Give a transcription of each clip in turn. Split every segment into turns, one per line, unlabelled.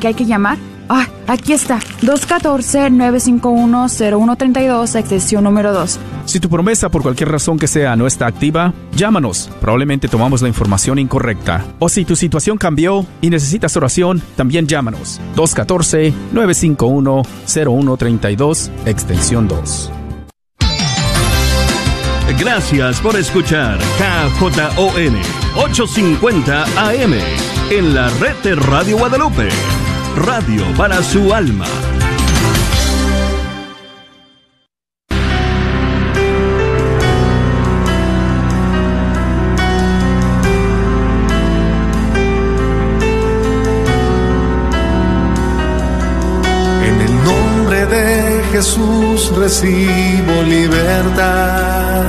¿Qué hay que llamar? Ah, aquí está. 214-951-0132, extensión número 2.
Si tu promesa por cualquier razón que sea no está activa, llámanos. Probablemente tomamos la información incorrecta. O si tu situación cambió y necesitas oración, también llámanos. 214-951-0132, extensión 2.
Gracias por escuchar KJON 850 AM en la red de Radio Guadalupe. Radio para su alma.
En el nombre de Jesús recibo libertad.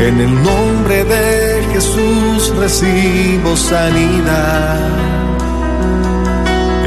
En el nombre de Jesús recibo sanidad.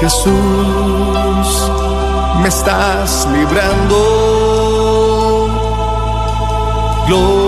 Jesús, me estás librando. Gloria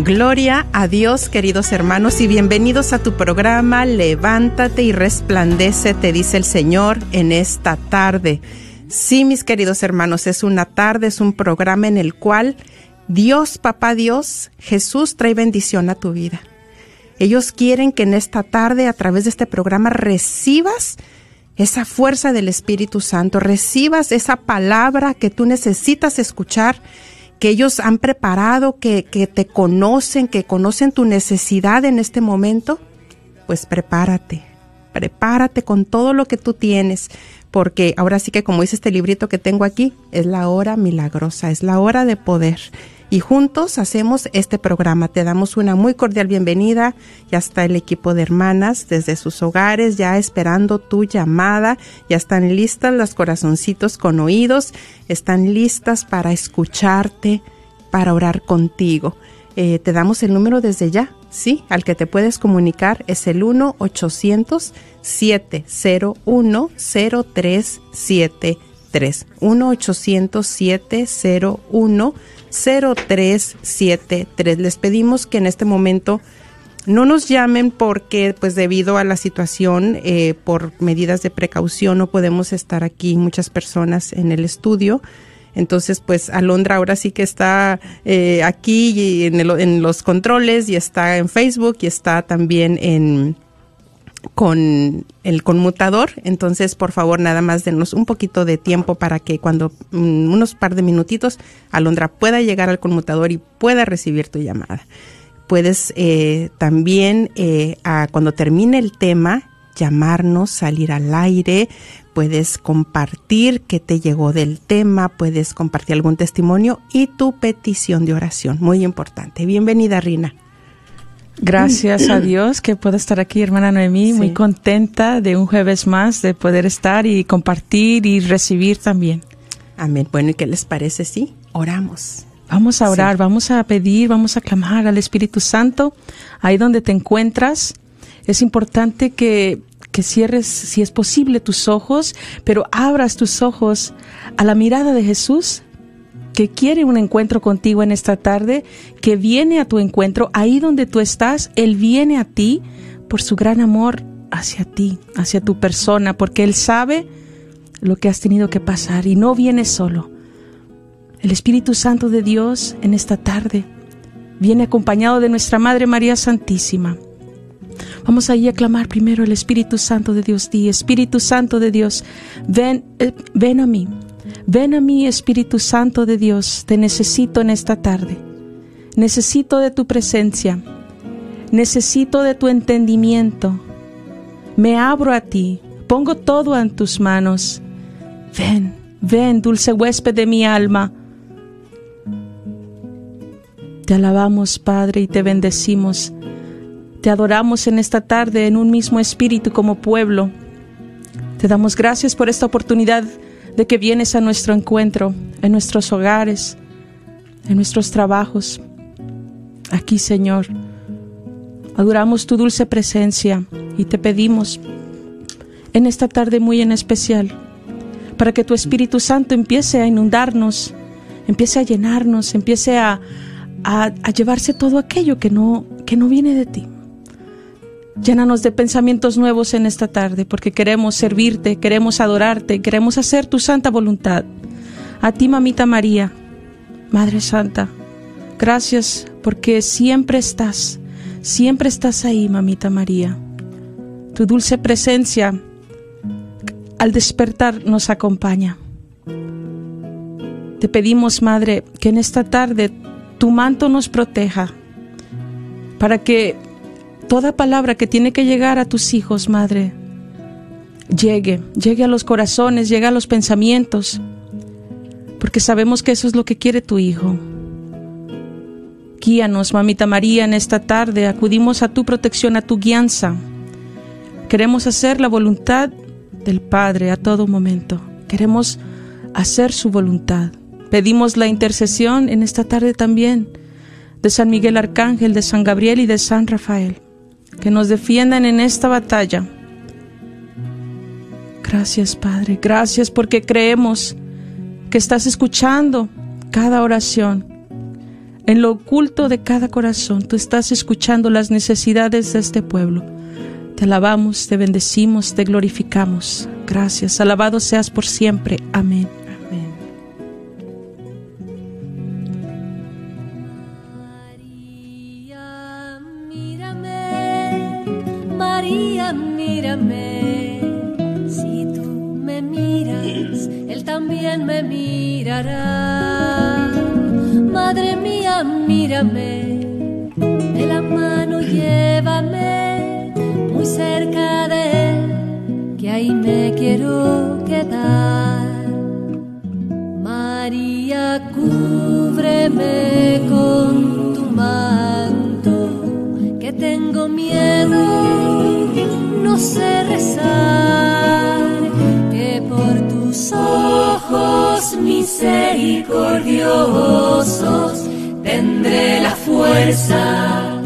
Gloria a Dios, queridos hermanos, y bienvenidos a tu programa Levántate y resplandece, te dice el Señor en esta tarde. Sí, mis queridos hermanos, es una tarde, es un programa en el cual Dios, Papá Dios, Jesús trae bendición a tu vida. Ellos quieren que en esta tarde, a través de este programa, recibas esa fuerza del Espíritu Santo, recibas esa palabra que tú necesitas escuchar que ellos han preparado, que, que te conocen, que conocen tu necesidad en este momento, pues prepárate, prepárate con todo lo que tú tienes, porque ahora sí que como dice este librito que tengo aquí, es la hora milagrosa, es la hora de poder y juntos hacemos este programa. Te damos una muy cordial bienvenida. Ya está el equipo de hermanas desde sus hogares ya esperando tu llamada. Ya están listas los corazoncitos con oídos. Están listas para escucharte, para orar contigo. Eh, te damos el número desde ya, ¿sí? Al que te puedes comunicar es el 1-800-701-0373. 1-800-701 0373. Les pedimos que en este momento no nos llamen porque pues debido a la situación eh, por medidas de precaución no podemos estar aquí muchas personas en el estudio entonces pues Alondra ahora sí que está eh, aquí y en, en los controles y está en Facebook y está también en con el conmutador. Entonces, por favor, nada más denos un poquito de tiempo para que cuando mm, unos par de minutitos Alondra pueda llegar al conmutador y pueda recibir tu llamada. Puedes eh, también, eh, cuando termine el tema, llamarnos, salir al aire, puedes compartir qué te llegó del tema, puedes compartir algún testimonio y tu petición de oración. Muy importante. Bienvenida, Rina.
Gracias a Dios que puedo estar aquí, hermana Noemí, muy contenta de un jueves más, de poder estar y compartir y recibir también.
Amén. Bueno, ¿y qué les parece si oramos?
Vamos a orar, vamos a pedir, vamos a clamar al Espíritu Santo ahí donde te encuentras. Es importante que, que cierres, si es posible, tus ojos, pero abras tus ojos a la mirada de Jesús que quiere un encuentro contigo en esta tarde, que viene a tu encuentro ahí donde tú estás, Él viene a ti por su gran amor hacia ti, hacia tu persona, porque Él sabe lo que has tenido que pasar y no viene solo. El Espíritu Santo de Dios en esta tarde viene acompañado de nuestra Madre María Santísima. Vamos ahí a clamar primero el Espíritu Santo de Dios. Di, Espíritu Santo de Dios, ven, eh, ven a mí. Ven a mí, Espíritu Santo de Dios, te necesito en esta tarde. Necesito de tu presencia. Necesito de tu entendimiento. Me abro a ti Pongo todo en tus manos. Ven, ven, dulce huésped de mi alma. Te alabamos, Padre, y te bendecimos. Te adoramos en esta tarde en un mismo espíritu como pueblo. Te damos gracias por esta oportunidad de que vienes a nuestro encuentro, en nuestros hogares, en nuestros trabajos. Aquí, Señor, adoramos tu dulce presencia y te pedimos en esta tarde muy en especial para que tu Espíritu Santo empiece a inundarnos, empiece a llenarnos, empiece a, a, llevarse todo aquello que no, que no viene de ti. Llénanos de pensamientos nuevos en esta tarde, porque queremos servirte, queremos adorarte, queremos hacer tu santa voluntad. A ti, mamita María, Madre Santa, gracias porque siempre estás, siempre estás ahí, mamita María. Tu dulce presencia al despertar nos acompaña. Te pedimos, Madre, que en esta tarde tu manto nos proteja, para que toda palabra que tiene que llegar a tus hijos, Madre, llegue, llegue a los corazones, llegue a los pensamientos, porque sabemos que eso es lo que quiere tu Hijo. Guíanos, Mamita María, en esta tarde, acudimos a tu protección, a tu guianza. Queremos hacer la voluntad del Padre a todo momento. Queremos hacer su voluntad. Pedimos la intercesión en esta tarde también de San Miguel Arcángel, de San Gabriel y de San Rafael, que nos defiendan en esta batalla. Gracias Padre, gracias porque creemos que estás escuchando cada oración. En lo oculto de cada corazón, tú estás escuchando las necesidades de este pueblo. Te alabamos, te bendecimos, te glorificamos. Gracias, alabado seas por siempre. Amén.
Me mirará. Madre mía, mírame, de la mano llévame muy cerca de Él, que ahí me quiero quedar. María, cúbreme con tu manto, que tengo miedo no sé rezar, que por ojos misericordiosos. Tendré la fuerza,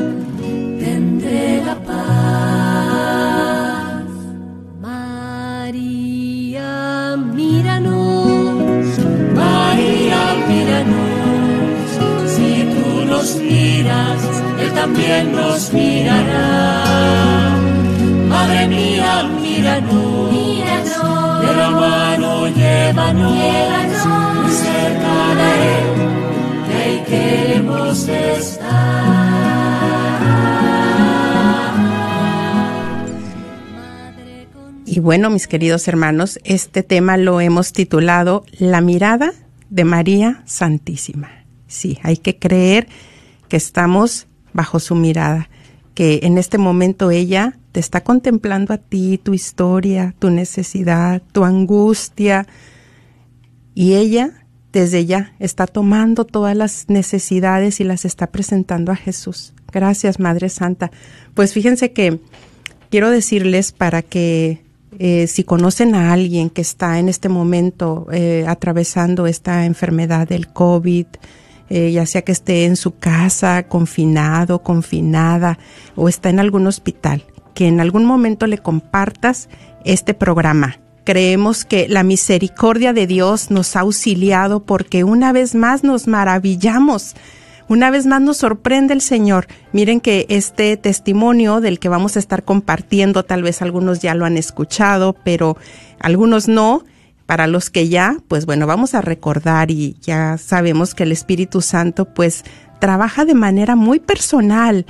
tendré la paz. María, míranos, María, míranos, si tú nos miras, Él también nos mirará. Madre mía, míranos, míranos, la mano que estar.
Y bueno, mis queridos hermanos, este tema lo hemos titulado La mirada de María Santísima. Sí, hay que creer que estamos bajo su mirada, que en este momento ella te está contemplando a ti, tu historia, tu necesidad, tu angustia. Y ella, desde ya, está tomando todas las necesidades y las está presentando a Jesús. Gracias, Madre Santa. Pues fíjense que quiero decirles para que eh, si conocen a alguien que está en este momento eh, atravesando esta enfermedad del COVID, eh, ya sea que esté en su casa, confinado, confinada, o está en algún hospital, que en algún momento le compartas este programa. Creemos que la misericordia de Dios nos ha auxiliado porque una vez más nos maravillamos, una vez más nos sorprende el Señor. Miren que este testimonio del que vamos a estar compartiendo, tal vez algunos ya lo han escuchado, pero algunos no. Para los que ya, pues bueno, vamos a recordar y ya sabemos que el Espíritu Santo pues trabaja de manera muy personal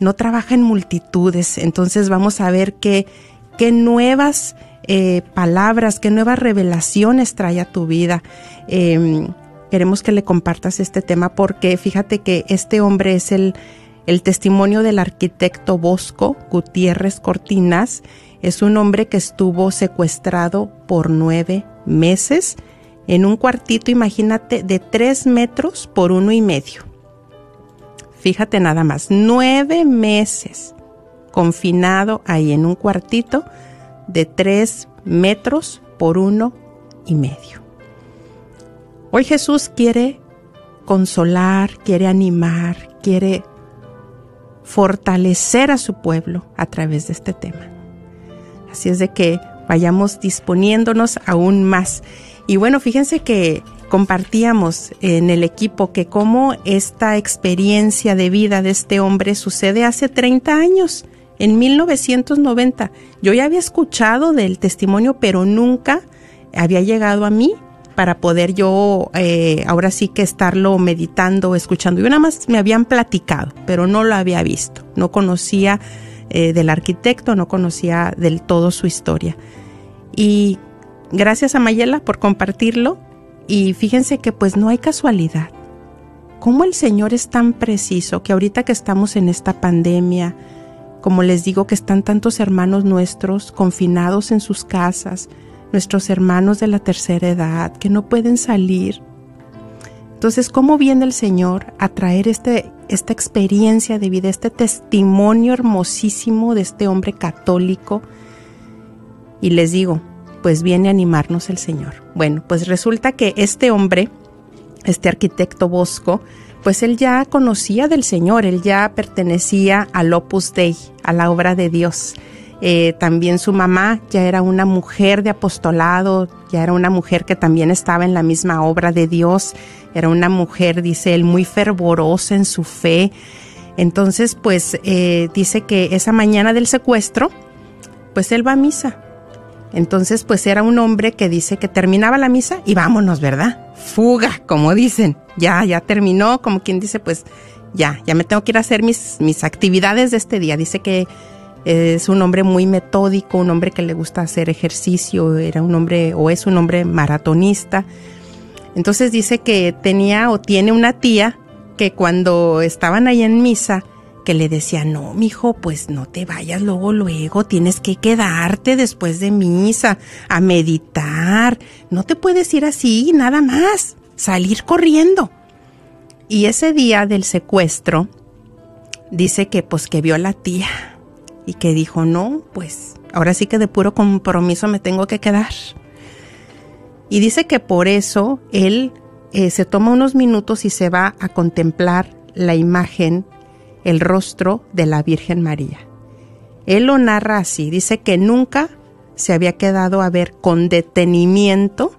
no trabaja en multitudes. Entonces vamos a ver qué, qué nuevas eh, palabras, qué nuevas revelaciones trae a tu vida. Em, queremos que le compartas este tema porque fíjate que este hombre es el, el testimonio del arquitecto Bosco Gutiérrez Cortinas Es un hombre que estuvo secuestrado por nueve meses en un cuartito, imagínate, de tres metros por uno y medio. Fíjate nada más, nueve meses confinado ahí en un cuartito de tres metros por uno y medio. Hoy Jesús quiere consolar, quiere animar, quiere fortalecer a su pueblo a través de este tema. Así es de que vayamos disponiéndonos aún más. Y bueno, fíjense que compartíamos en el equipo que como esta experiencia de vida de este hombre sucede hace 30 años, en 1990. Yo ya había escuchado del testimonio, pero nunca había llegado a mí para poder yo eh, ahora sí que estarlo meditando, escuchando. Yo nada más me habían platicado, pero no lo había visto. No conocía eh, del arquitecto, no conocía del todo su historia. Y gracias a Mayela por compartirlo. Y fíjense que pues no hay casualidad. Cómo el Señor es tan preciso que ahorita que estamos en esta pandemia, como les digo que están tantos hermanos nuestros confinados en sus casas, nuestros hermanos de la tercera edad que no pueden salir. Entonces, ¿cómo viene el Señor a traer este, esta experiencia de vida, este testimonio hermosísimo de este hombre católico? Y les digo, pues viene a animarnos el Señor. Bueno, pues resulta que este hombre, este arquitecto Bosco, pues él ya conocía del Señor, él ya pertenecía al Opus Dei, a la obra de Dios. Eh, también su mamá ya era una mujer de apostolado, ya era una mujer que también estaba en la misma obra de Dios, era una mujer, dice él, muy fervorosa en su fe. Entonces, pues eh, dice que esa mañana del secuestro, pues él va a misa. Entonces, pues era un hombre que dice que terminaba la misa y vámonos, ¿verdad? Fuga, como dicen. Ya, ya terminó, como quien dice, pues ya, ya me tengo que ir a hacer mis, mis actividades de este día. Dice que es un hombre muy metódico, un hombre que le gusta hacer ejercicio, era un hombre o es un hombre maratonista. Entonces dice que tenía o tiene una tía que cuando estaban ahí en misa, que le decía, no, mijo, pues no te vayas luego, luego, tienes que quedarte después de misa a meditar, no te puedes ir así, nada más, salir corriendo. Y ese día del secuestro, dice que pues que vio a la tía y que dijo, no, pues ahora sí que de puro compromiso me tengo que quedar. Y dice que por eso él eh, se toma unos minutos y se va a contemplar la imagen, el rostro de la Virgen María. Él lo narra así, dice que nunca se había quedado a ver con detenimiento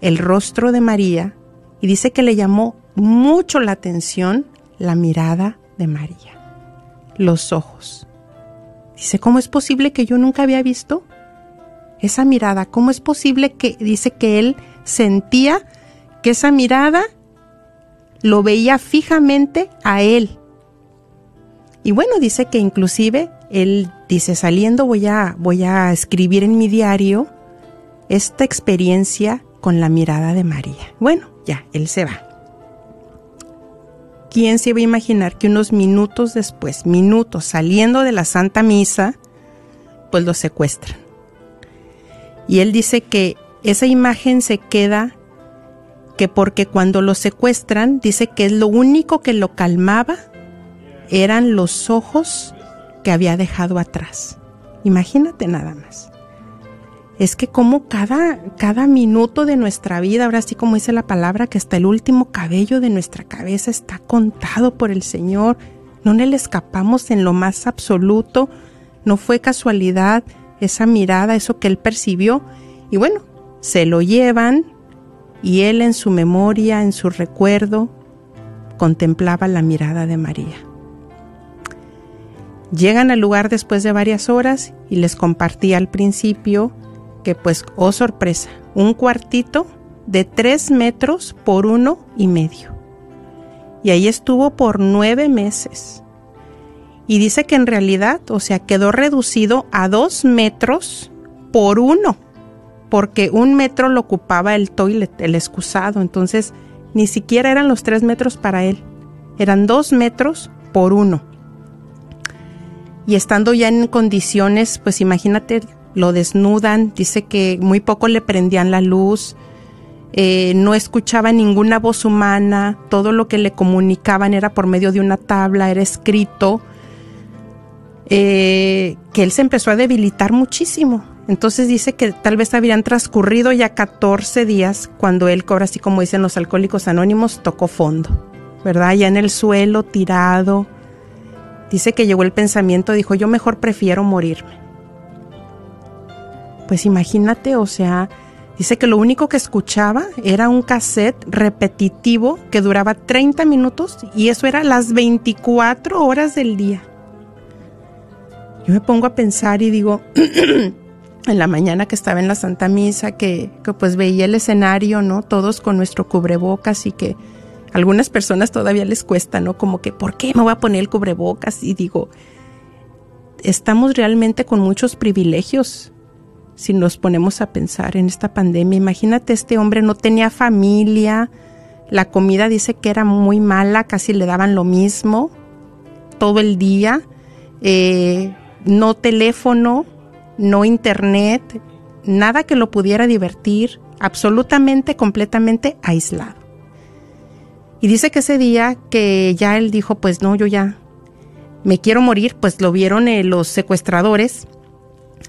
el rostro de María y dice que le llamó mucho la atención la mirada de María, los ojos. Dice, ¿cómo es posible que yo nunca había visto esa mirada? ¿Cómo es posible que dice que él sentía que esa mirada lo veía fijamente a él? Y bueno, dice que inclusive él dice, saliendo voy a, voy a escribir en mi diario esta experiencia con la mirada de María. Bueno, ya, él se va. ¿quién se iba a imaginar que unos minutos después, minutos saliendo de la Santa Misa, pues lo secuestran? Y él dice que esa imagen se queda que porque cuando lo secuestran, dice que es lo único que lo calmaba eran los ojos que había dejado atrás. Imagínate nada más es que como cada, cada minuto de nuestra vida, ahora sí como dice la palabra, que hasta el último cabello de nuestra cabeza está contado por el Señor, no le escapamos en lo más absoluto, no fue casualidad esa mirada, eso que él percibió, y bueno, se lo llevan y él en su memoria, en su recuerdo, contemplaba la mirada de María. Llegan al lugar después de varias horas y les compartí al principio que pues, oh sorpresa, un cuartito de tres metros por uno y medio. Y ahí estuvo por nueve meses. Y dice que en realidad, o sea, quedó reducido a dos metros por uno, porque un metro lo ocupaba el toilet, el excusado. Entonces, ni siquiera eran los tres metros para él, eran dos metros por uno. Y estando ya en condiciones, pues imagínate, lo desnudan, dice que muy poco le prendían la luz, eh, no escuchaba ninguna voz humana, todo lo que le comunicaban era por medio de una tabla, era escrito, eh, que él se empezó a debilitar muchísimo. Entonces dice que tal vez habrían transcurrido ya 14 días cuando él, cobra así como dicen los alcohólicos anónimos, tocó fondo, ¿verdad? Ya en el suelo, tirado. Dice que llegó el pensamiento, dijo, yo mejor prefiero morirme. Pues imagínate, o sea, dice que lo único que escuchaba era un cassette repetitivo que duraba 30 minutos y eso era las 24 horas del día. Yo me pongo a pensar y digo, en la mañana que estaba en la Santa Misa, que, que, pues veía el escenario, ¿no? Todos con nuestro cubrebocas y que algunas personas todavía les cuesta, ¿no? Como que, ¿por qué me voy a poner el cubrebocas? Y digo, estamos realmente con muchos privilegios si nos ponemos a pensar en esta pandemia. Imagínate, este hombre no tenía familia, la comida dice que era muy mala, casi le daban lo mismo todo el día, eh, no teléfono, no internet, nada que lo pudiera divertir, absolutamente, completamente aislado. Y dice que ese día que ya él dijo, pues no, yo ya me quiero morir, pues lo vieron eh, los secuestradores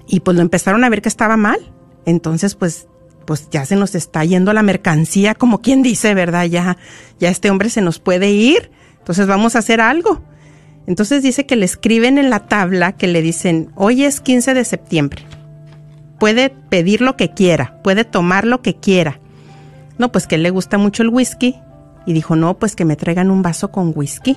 y pues lo empezaron a ver que estaba mal. Entonces, pues, pues ya se nos está yendo la mercancía, como quien dice, ¿verdad? Ya, ya este hombre se nos puede ir. Entonces vamos a hacer algo. Entonces dice que le escriben en la tabla que le dicen, hoy es 15 de septiembre. Puede pedir lo que quiera, puede tomar lo que quiera. No, pues que le gusta mucho el whisky. Y dijo, no, pues que me traigan un vaso con whisky.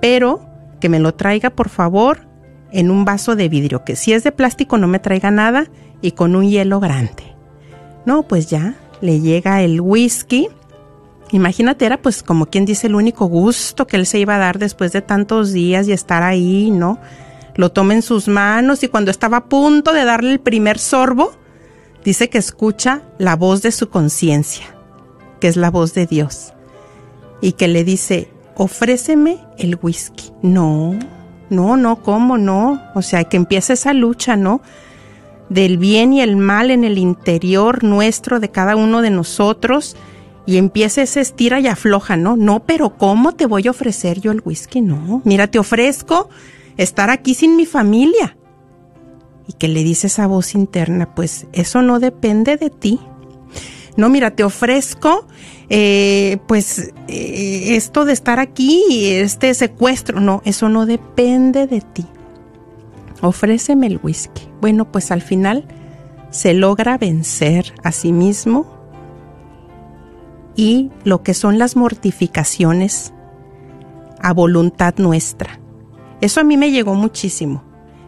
Pero que me lo traiga, por favor, en un vaso de vidrio, que si es de plástico no me traiga nada y con un hielo grande. No, pues ya, le llega el whisky. Imagínate, era pues como quien dice el único gusto que él se iba a dar después de tantos días y estar ahí, ¿no? Lo toma en sus manos y cuando estaba a punto de darle el primer sorbo, dice que escucha la voz de su conciencia, que es la voz de Dios, y que le dice, ofréceme el whisky. No, no, no, ¿cómo no? O sea, que empiece esa lucha, ¿no? Del bien y el mal en el interior nuestro de cada uno de nosotros y empiece ese estira y afloja, ¿no? No, pero ¿cómo te voy a ofrecer yo el whisky? No, mira, te ofrezco estar aquí sin mi familia. Y que le dice esa voz interna, pues eso no depende de ti. No, mira, te ofrezco eh, pues eh, esto de estar aquí, este secuestro, no, eso no depende de ti. Ofréceme el whisky. Bueno, pues al final se logra vencer a sí mismo y lo que son las mortificaciones a voluntad nuestra. Eso a mí me llegó muchísimo.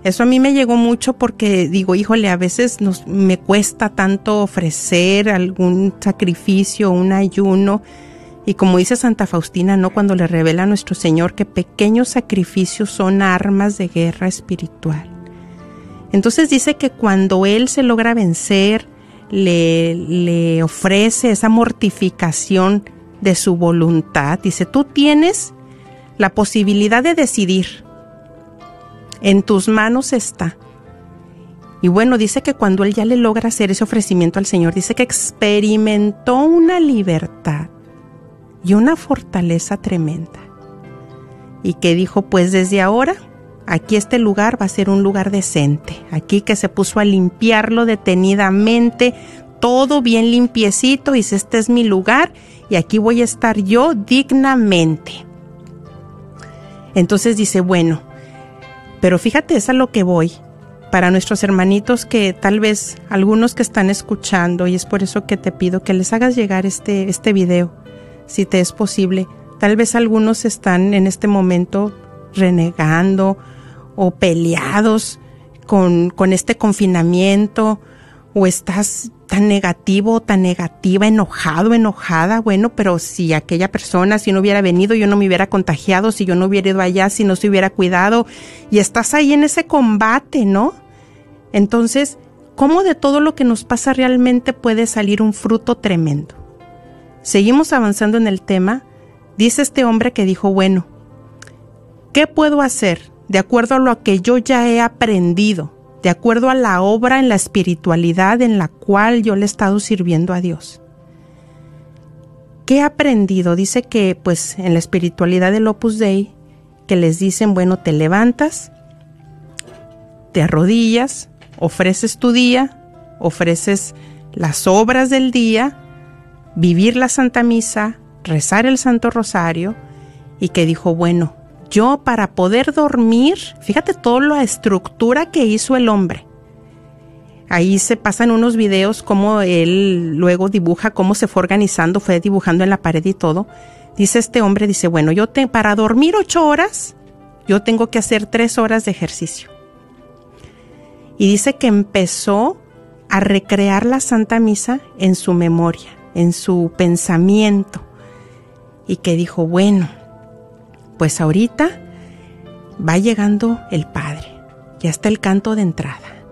Eso a mí me llegó mucho porque digo, híjole, a veces nos, me cuesta tanto ofrecer algún sacrificio, un ayuno. Y como dice Santa Faustina, ¿no? Cuando le revela a nuestro Señor que pequeños sacrificios son armas de guerra espiritual. Entonces dice que cuando Él se logra vencer, le, le ofrece esa mortificación de su voluntad. Dice, tú tienes la posibilidad de decidir en tus manos está. Y bueno, dice que cuando él ya le logra hacer ese ofrecimiento al Señor, dice que experimentó una libertad y una fortaleza tremenda. Y que dijo, pues desde ahora, aquí este lugar va a ser un lugar decente. Aquí que se puso a limpiarlo detenidamente, todo bien limpiecito, dice, este es mi lugar y aquí voy a estar yo dignamente. Entonces dice, bueno, pero fíjate, es a lo que voy. Para nuestros hermanitos que tal vez algunos que están escuchando, y es por eso que te pido que les hagas llegar este, este video, si te es posible. Tal vez algunos están en este momento renegando o peleados con, con este confinamiento, o estás tan negativo, tan negativa, enojado, enojada, bueno, pero si aquella persona, si no hubiera venido, yo no me hubiera contagiado, si yo no hubiera ido allá, si no se hubiera cuidado, y estás ahí en ese combate, ¿no? Entonces, ¿cómo de todo lo que nos pasa realmente puede salir un fruto tremendo? Seguimos avanzando en el tema. Dice este hombre que dijo, bueno, ¿qué puedo hacer? de acuerdo a lo que yo ya he aprendido, de acuerdo a la obra en la espiritualidad en la cual yo le he estado sirviendo a Dios. ¿Qué he aprendido? Dice que pues en la espiritualidad del Opus Dei que les dicen, bueno, te levantas, te arrodillas, ofreces tu día, ofreces las obras del día, vivir la Santa Misa, rezar el Santo Rosario, y que dijo, bueno, yo para poder dormir, fíjate toda la estructura que hizo el hombre. Ahí se pasan unos videos como él luego dibuja cómo se fue organizando, fue dibujando en la pared y todo. Dice este hombre, dice, bueno, yo te, para dormir ocho horas, yo tengo que hacer tres horas de ejercicio. Y dice que empezó a recrear la Santa Misa en su memoria, en su pensamiento. Y que dijo, bueno, pues ahorita va llegando el Padre, ya está el canto de entrada,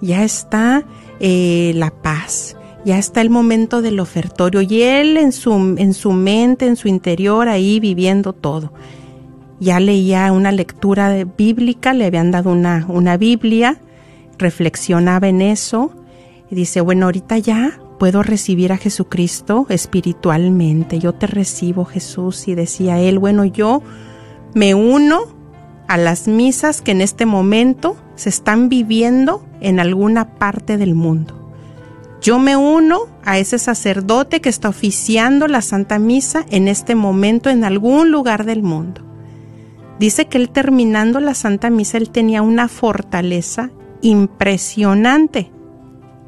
ya está eh, la paz, ya está el momento del ofertorio y él en su, en su mente, en su interior, ahí viviendo todo. Ya leía una lectura bíblica, le habían dado una, una Biblia, reflexionaba en eso y dice, bueno, ahorita ya puedo recibir a Jesucristo espiritualmente, yo te recibo Jesús y decía él, bueno, yo me uno a las misas que en este momento se están viviendo en alguna parte del mundo. Yo me uno a ese sacerdote que está oficiando la Santa Misa en este momento en algún lugar del mundo. Dice que él terminando la Santa Misa, él tenía una fortaleza impresionante,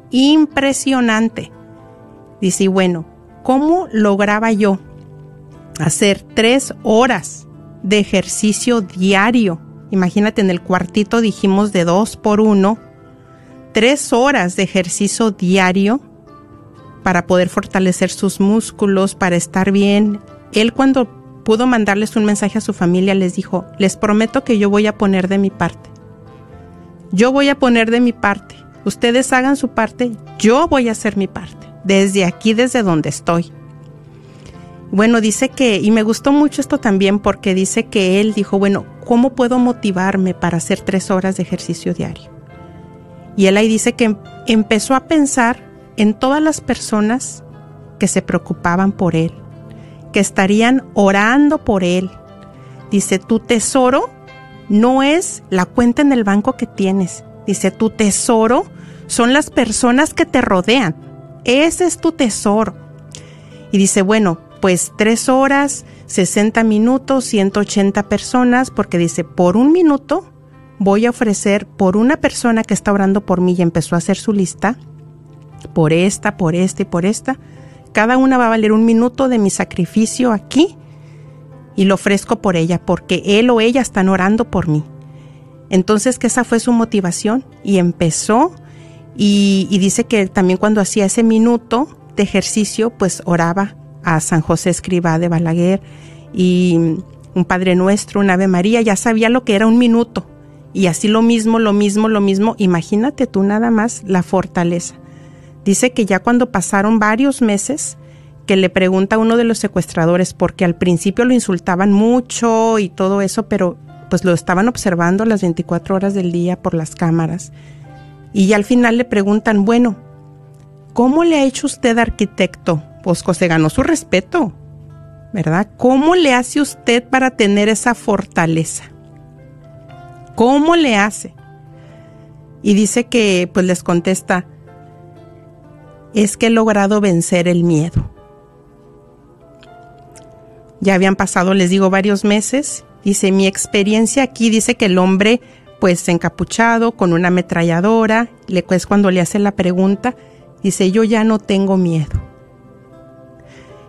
impresionante. Dice, y bueno, ¿cómo lograba yo hacer tres horas de ejercicio diario? Imagínate, en el cuartito dijimos de dos por uno, tres horas de ejercicio diario para poder fortalecer sus músculos, para estar bien. Él cuando pudo mandarles un mensaje a su familia les dijo, les prometo que yo voy a poner de mi parte. Yo voy a poner de mi parte. Ustedes hagan su parte, yo voy a hacer mi parte desde aquí, desde donde estoy. Bueno, dice que, y me gustó mucho esto también porque dice que él dijo, bueno, ¿cómo puedo motivarme para hacer tres horas de ejercicio diario? Y él ahí dice que empezó a pensar en todas las personas que se preocupaban por él, que estarían orando por él. Dice, tu tesoro no es la cuenta en el banco que tienes. Dice, tu tesoro son las personas que te rodean ese es tu tesoro. Y dice, bueno, pues tres horas, 60 minutos, 180 personas, porque dice, por un minuto voy a ofrecer por una persona que está orando por mí y empezó a hacer su lista, por esta, por esta y por esta. Cada una va a valer un minuto de mi sacrificio aquí y lo ofrezco por ella, porque él o ella están orando por mí. Entonces, que esa fue su motivación y empezó y, dice que también cuando hacía ese minuto de ejercicio, pues oraba a San José Escribá de Balaguer y un Padre Nuestro, un Ave María, ya sabía lo que era un minuto. Y así lo mismo, lo mismo, lo mismo. Imagínate tú nada más la fortaleza. Dice que ya cuando pasaron varios meses, que le pregunta a uno de los secuestradores, porque al principio lo insultaban mucho y todo eso, pero pues lo estaban observando las 24 horas del día por las cámaras. Y al final le preguntan, bueno, ¿cómo le ha hecho usted arquitecto? Pues se ganó su respeto, ¿verdad? ¿Cómo le hace usted para tener esa fortaleza? ¿Cómo le hace? Y dice que, pues les contesta, es que he logrado vencer el miedo. Ya habían pasado, les digo, varios meses. Dice, mi experiencia aquí dice que el hombre pues encapuchado con una ametralladora, le pues cuando le hace la pregunta, dice, "Yo ya no tengo miedo."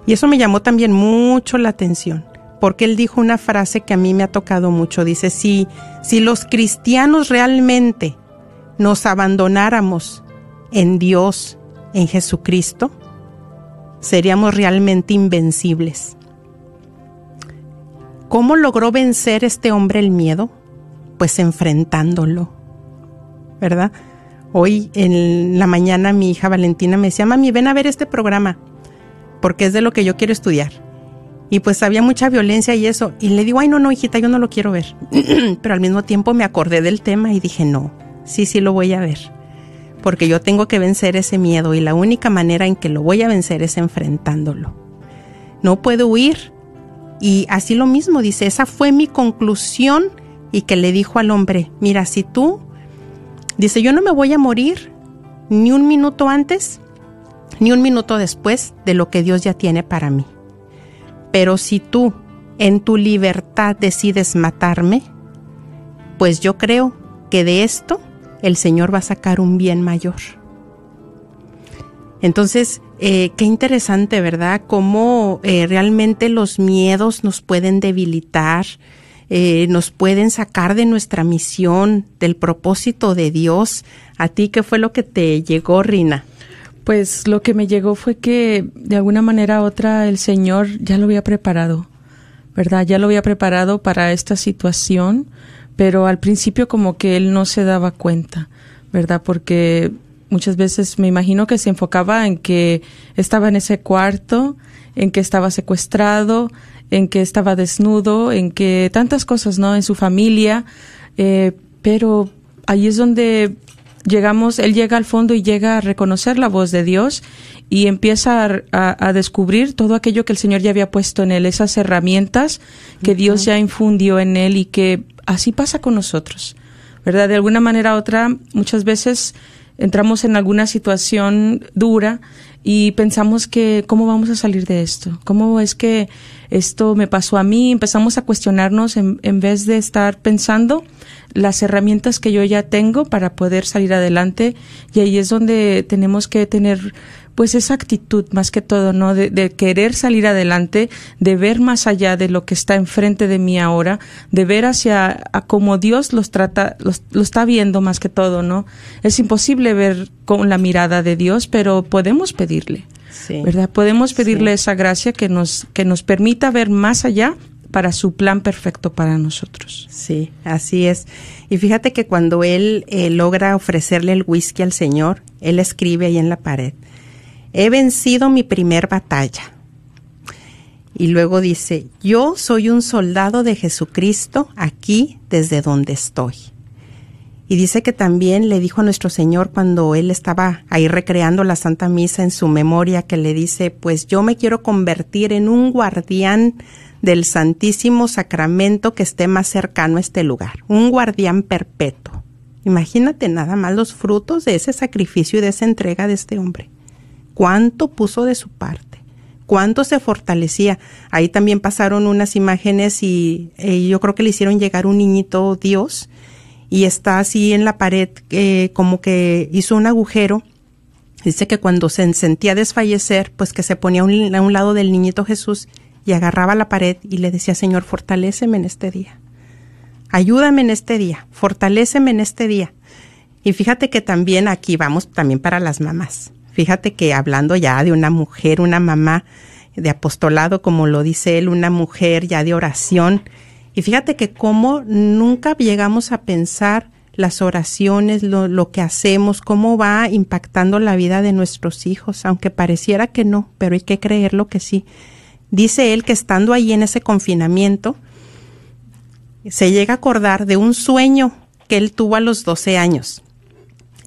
Y eso me llamó también mucho la atención, porque él dijo una frase que a mí me ha tocado mucho, dice, "Si si los cristianos realmente nos abandonáramos en Dios, en Jesucristo, seríamos realmente invencibles." ¿Cómo logró vencer este hombre el miedo? Pues enfrentándolo, ¿verdad? Hoy en la mañana mi hija Valentina me decía, mami, ven a ver este programa, porque es de lo que yo quiero estudiar. Y pues había mucha violencia y eso. Y le digo, ay, no, no, hijita, yo no lo quiero ver. Pero al mismo tiempo me acordé del tema y dije, no, sí, sí lo voy a ver. Porque yo tengo que vencer ese miedo y la única manera en que lo voy a vencer es enfrentándolo. No puedo huir. Y así lo mismo, dice, esa fue mi conclusión y que le dijo al hombre, mira, si tú, dice, yo no me voy a morir ni un minuto antes, ni un minuto después de lo que Dios ya tiene para mí. Pero si tú en tu libertad decides matarme, pues yo creo que de esto el Señor va a sacar un bien mayor. Entonces, eh, qué interesante, ¿verdad? Cómo eh, realmente los miedos nos pueden debilitar, eh, nos pueden sacar de nuestra misión, del propósito de Dios. ¿A ti qué fue lo que te llegó, Rina?
Pues lo que me llegó fue que de alguna manera u otra el Señor ya lo había preparado, ¿verdad? Ya lo había preparado para esta situación, pero al principio como que él no se daba cuenta, ¿verdad? Porque muchas veces me imagino que se enfocaba en que estaba en ese cuarto, en que estaba secuestrado, en que estaba desnudo, en que tantas cosas, ¿no? En su familia, eh, pero ahí es donde llegamos, él llega al fondo y llega a reconocer la voz de Dios y empieza a, descubrir todo aquello que el Señor ya había puesto en él, esas herramientas que Dios ya infundió en él y que así pasa con nosotros, ¿verdad? De alguna manera u otra, muchas veces entramos en alguna situación dura y pensamos que cómo vamos a salir de esto, cómo es que esto me pasó a mí, empezamos a cuestionarnos en, en vez de estar pensando las herramientas que yo ya tengo para poder salir adelante. Y ahí es donde tenemos que tener pues esa actitud más que todo, ¿no? De, querer salir adelante, de ver más allá de lo que está enfrente de mí ahora, de ver hacia a cómo Dios los trata, los, lo está viendo más que todo, ¿no? Es imposible ver con la mirada de Dios, pero podemos pedirle. ¿Verdad? Podemos pedirle esa gracia que nos, que nos permita ver más allá para su plan perfecto para nosotros.
Sí, así es. Y fíjate que cuando él eh, logra ofrecerle el whisky al Señor, él escribe ahí en la pared, he vencido mi primer batalla. Y luego dice, yo soy un soldado de Jesucristo aquí desde donde estoy. Y dice que también le dijo a nuestro Señor cuando él estaba ahí recreando la Santa Misa en su memoria, que le dice, pues yo me quiero convertir en un guardián del Santísimo Sacramento que esté más cercano a este lugar, un guardián perpetuo. Imagínate nada más los frutos de ese sacrificio y de esa entrega de este hombre. Cuánto puso de su parte, cuánto se fortalecía. Ahí también pasaron unas imágenes y eh, yo creo que le hicieron llegar un niñito Dios y está así en la pared eh, como que hizo un agujero. Dice que cuando se sentía desfallecer, pues que se ponía a un lado del niñito Jesús y agarraba la pared y le decía, Señor, fortaléceme en este día. Ayúdame en este día, fortaléceme en este día. Y fíjate que también aquí vamos también para las mamás. Fíjate que hablando ya de una mujer, una mamá de apostolado, como lo dice él, una mujer ya de oración. Y fíjate que como nunca llegamos a pensar las oraciones, lo, lo, que hacemos, cómo va impactando la vida de nuestros hijos, aunque pareciera que no, pero hay que creerlo que sí. Dice él que estando ahí en ese confinamiento, se llega a acordar de un sueño que él tuvo a los 12 años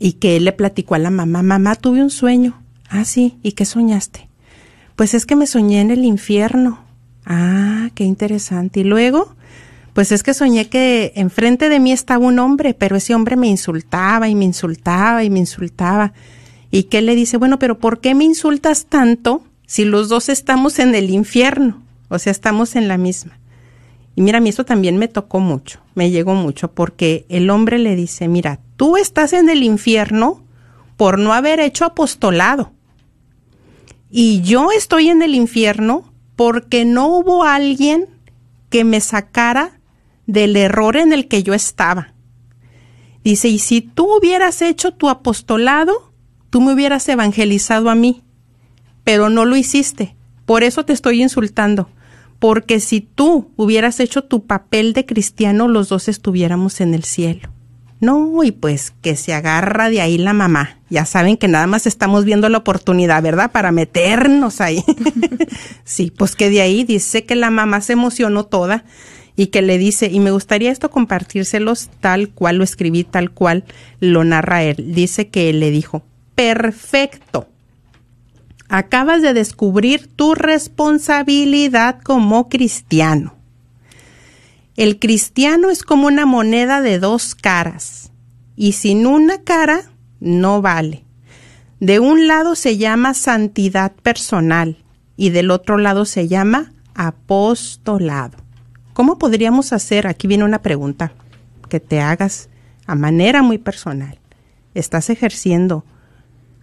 y que él le platicó a la mamá, mamá, tuve un sueño. Ah, sí, ¿y qué soñaste? Pues es que me soñé en el infierno. Ah, qué interesante. Y luego, pues es que soñé que enfrente de mí estaba un hombre, pero ese hombre me insultaba y me insultaba y me insultaba. Y que él le dice, bueno, pero ¿por qué me insultas tanto si los dos estamos en el infierno, o sea, estamos en la misma. Y mira, a mí esto también me tocó mucho, me llegó mucho, porque el hombre le dice, mira, tú estás en el infierno por no haber hecho apostolado. Y yo estoy en el infierno porque no hubo alguien que me sacara del error en el que yo estaba. Dice, y si tú hubieras hecho tu apostolado, tú me hubieras evangelizado a mí pero no lo hiciste. Por eso te estoy insultando. Porque si tú hubieras hecho tu papel de cristiano, los dos estuviéramos en el cielo. No, y pues que se agarra de ahí la mamá. Ya saben que nada más estamos viendo la oportunidad, ¿verdad? Para meternos ahí. sí, pues que de ahí dice que la mamá se emocionó toda y que le dice, y me gustaría esto compartírselos tal cual lo escribí, tal cual lo narra él. Dice que él le dijo, perfecto. Acabas de descubrir tu responsabilidad como cristiano. El cristiano es como una moneda de dos caras y sin una cara no vale. De un lado se llama santidad personal y del otro lado se llama apostolado. ¿Cómo podríamos hacer? Aquí viene una pregunta que te hagas a manera muy personal. ¿Estás ejerciendo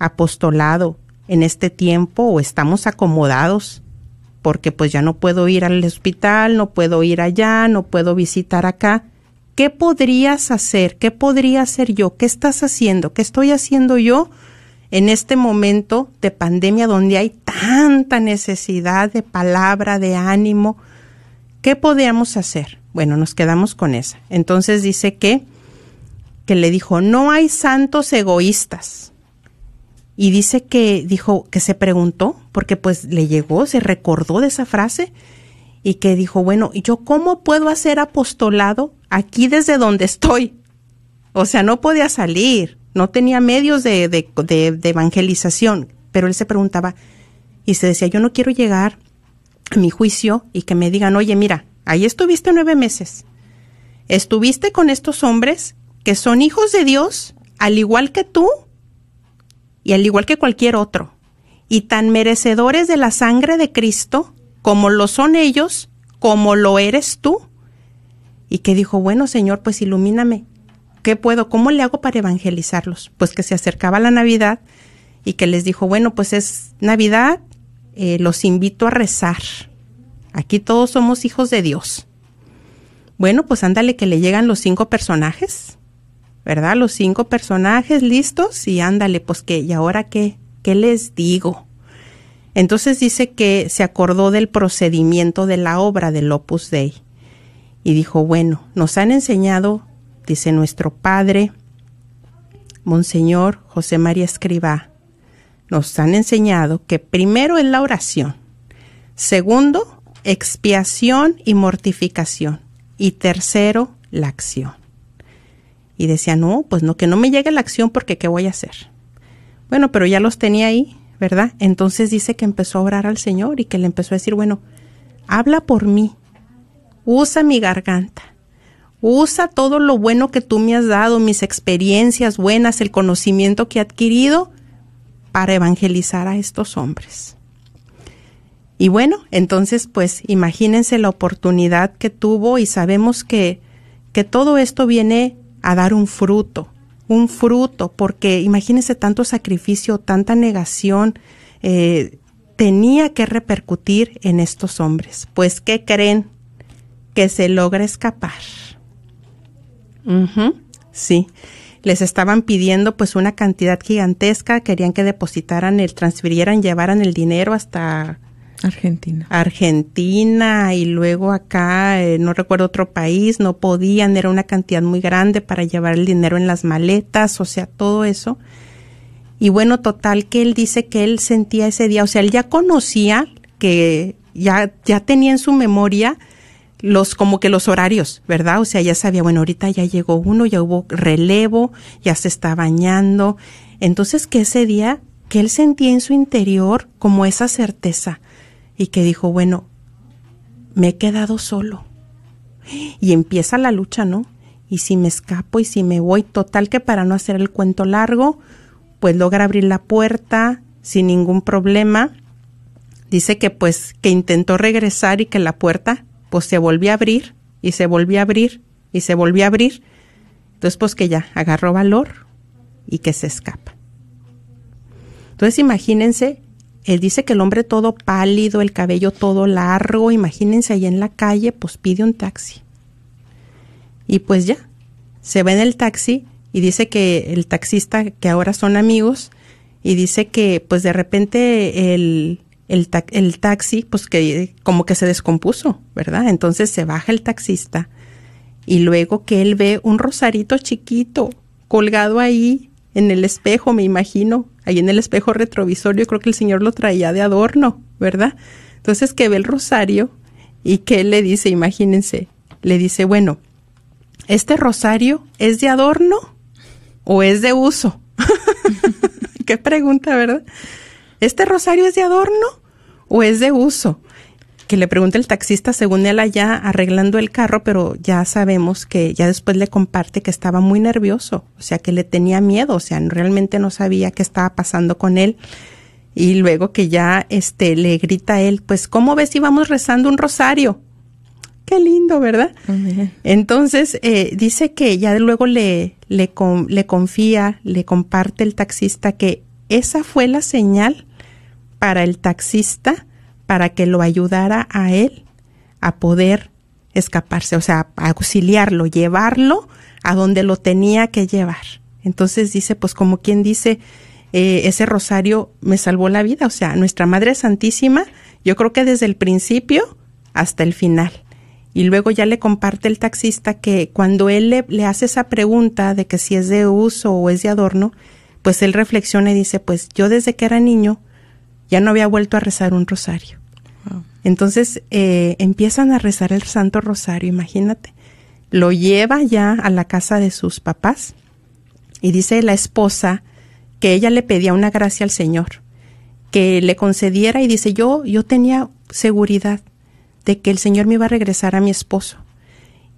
apostolado en este tiempo o estamos acomodados? Porque pues ya no puedo ir al hospital, no puedo ir allá, no puedo visitar acá. ¿Qué podrías hacer? ¿Qué podría hacer yo? ¿Qué estás haciendo? ¿Qué estoy haciendo yo en este momento de pandemia donde hay tanta necesidad de palabra, de ánimo? ¿Qué podíamos hacer? Bueno, nos quedamos con esa. Entonces dice que, que le dijo, no hay santos egoístas. Y dice que dijo, que se preguntó, porque pues le llegó, se recordó de esa frase, y que dijo, bueno, ¿yo cómo puedo hacer apostolado aquí desde donde estoy? O sea, no podía salir, no tenía medios de, de, de, evangelización, pero él se preguntaba y se decía, yo no quiero llegar mi juicio y que me digan, oye, mira, ahí estuviste nueve meses. Estuviste con estos hombres que son hijos de Dios, al igual que tú y al igual que cualquier otro, y tan merecedores de la sangre de Cristo como lo son ellos, como lo eres tú. Y que dijo, bueno, Señor, pues ilumíname. ¿Qué puedo? ¿Cómo le hago para evangelizarlos? Pues que se acercaba la Navidad y que les dijo, bueno, pues es Navidad, eh, los invito a rezar. Aquí todos somos hijos de Dios. Bueno, pues ándale que le llegan los cinco personajes, ¿verdad? Los cinco personajes listos y ándale, pues que, ¿y ahora qué? ¿Qué les digo? Entonces dice que se acordó del procedimiento de la obra del Opus Dei y dijo, bueno, nos han enseñado, dice nuestro padre, Monseñor José María Escribá, nos han enseñado que primero es la oración, segundo, expiación y mortificación, y tercero, la acción. Y decía, no, pues no, que no me llegue la acción porque ¿qué voy a hacer? Bueno, pero ya los tenía ahí, ¿verdad? Entonces dice que empezó a orar al Señor y que le empezó a decir, bueno, habla por mí, usa mi garganta, usa todo lo bueno que tú me has dado, mis experiencias buenas, el conocimiento que he adquirido para evangelizar a estos hombres. Y bueno, entonces pues imagínense la oportunidad que tuvo y sabemos que, que todo esto viene a dar un fruto, un fruto, porque imagínense tanto sacrificio, tanta negación, eh, tenía que repercutir en estos hombres. Pues, ¿qué creen? Que se logra escapar. sí les estaban pidiendo pues una cantidad gigantesca, querían que depositaran el, transfirieran, llevaran el dinero hasta
Argentina.
Argentina y luego acá, eh, no recuerdo otro país, no podían, era una cantidad muy grande para llevar el dinero en las maletas, o sea, todo eso. Y bueno, total que él dice que él sentía ese día, o sea, él ya conocía que ya, ya tenía en su memoria los como que los horarios, ¿verdad? O sea, ya sabía, bueno, ahorita ya llegó uno, ya hubo relevo, ya se está bañando. Entonces, que ese día que él sentía en su interior como esa certeza y que dijo, bueno, me he quedado solo. Y empieza la lucha, ¿no? Y si me escapo y si me voy, total que para no hacer el cuento largo, pues logra abrir la puerta sin ningún problema. Dice que pues que intentó regresar y que la puerta pues se volvió a abrir y se volvió a abrir y se volvió a abrir. Entonces, pues que ya agarró valor y que se escapa. Entonces, imagínense, él dice que el hombre todo pálido, el cabello todo largo, imagínense ahí en la calle, pues pide un taxi. Y pues ya, se ve en el taxi y dice que el taxista, que ahora son amigos, y dice que pues de repente el, el, el taxi, pues que como que se descompuso, ¿verdad? Entonces se baja el taxista y luego que él ve un rosarito chiquito colgado ahí en el espejo, me imagino, ahí en el espejo retrovisor, yo creo que el Señor lo traía de adorno, ¿verdad? Entonces que ve el rosario y que le dice, imagínense, le dice, bueno, ¿este rosario es de adorno o es de uso? Qué pregunta, ¿verdad? ¿Este rosario es de adorno o es de uso? Que le pregunta el taxista según él allá arreglando el carro, pero ya sabemos que ya después le comparte que estaba muy nervioso, o sea, que le tenía miedo, o sea, realmente no sabía qué estaba pasando con él. Y luego que ya este le grita a él, pues, ¿cómo ves si vamos rezando un rosario? Qué lindo, ¿verdad? Entonces, eh, dice que ya luego le, le, le confía, le comparte el taxista que esa fue la señal para el taxista para que lo ayudara a él a poder escaparse, o sea, auxiliarlo, llevarlo a donde lo tenía que llevar. Entonces dice, pues como quien dice, eh, ese rosario me salvó la vida, o sea, nuestra Madre Santísima, yo creo que desde el principio hasta el final. Y luego ya le comparte el taxista que cuando él le, le, hace esa pregunta de que si es de uso o es de adorno, pues él reflexiona y dice, pues yo desde que era niño ya no había vuelto a rezar un rosario. Entonces eh, empiezan a rezar el Santo Rosario, imagínate. Lo lleva ya a la casa de sus papás y dice la esposa que ella le pedía una gracia al Señor, que le concediera y dice yo, yo tenía seguridad de que el Señor me iba a regresar a mi esposo.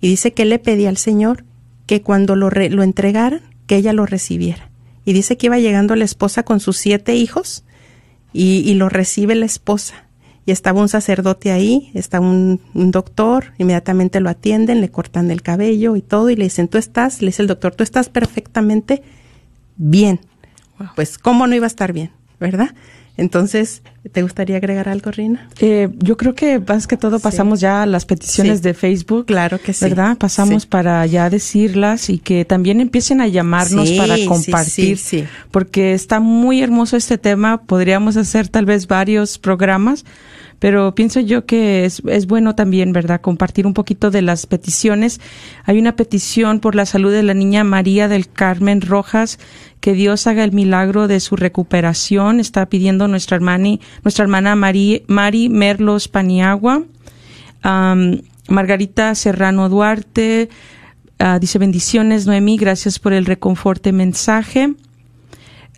Y dice que le pedía al Señor que cuando lo, lo entregaran, que ella lo recibiera. Y dice que iba llegando la esposa con sus siete hijos y, y lo recibe la esposa. Y estaba un sacerdote ahí, está un, un, doctor, inmediatamente lo atienden, le cortan el cabello y todo, y le dicen, tú estás, le dice el doctor, tú estás perfectamente bien. Wow. Pues, ¿cómo no iba a estar bien? ¿Verdad? Entonces, ¿te gustaría agregar algo, Rina?
Eh, yo creo que más que todo pasamos sí. ya a las peticiones sí. de Facebook.
Claro que sí.
¿Verdad? Pasamos sí. para ya decirlas y que también empiecen a llamarnos para compartir. Porque está muy hermoso este tema. Podríamos hacer tal vez varios programas pero pienso yo que es, es, bueno también, ¿verdad?, compartir un poquito de las peticiones. Hay una petición por la salud de la niña María del Carmen Rojas, que Dios haga el milagro de su recuperación. Está pidiendo nuestra hermana, nuestra hermana Mari, Merlos Paniagua. Margarita Serrano Duarte uh, dice bendiciones, Noemí, gracias por el reconforte mensaje.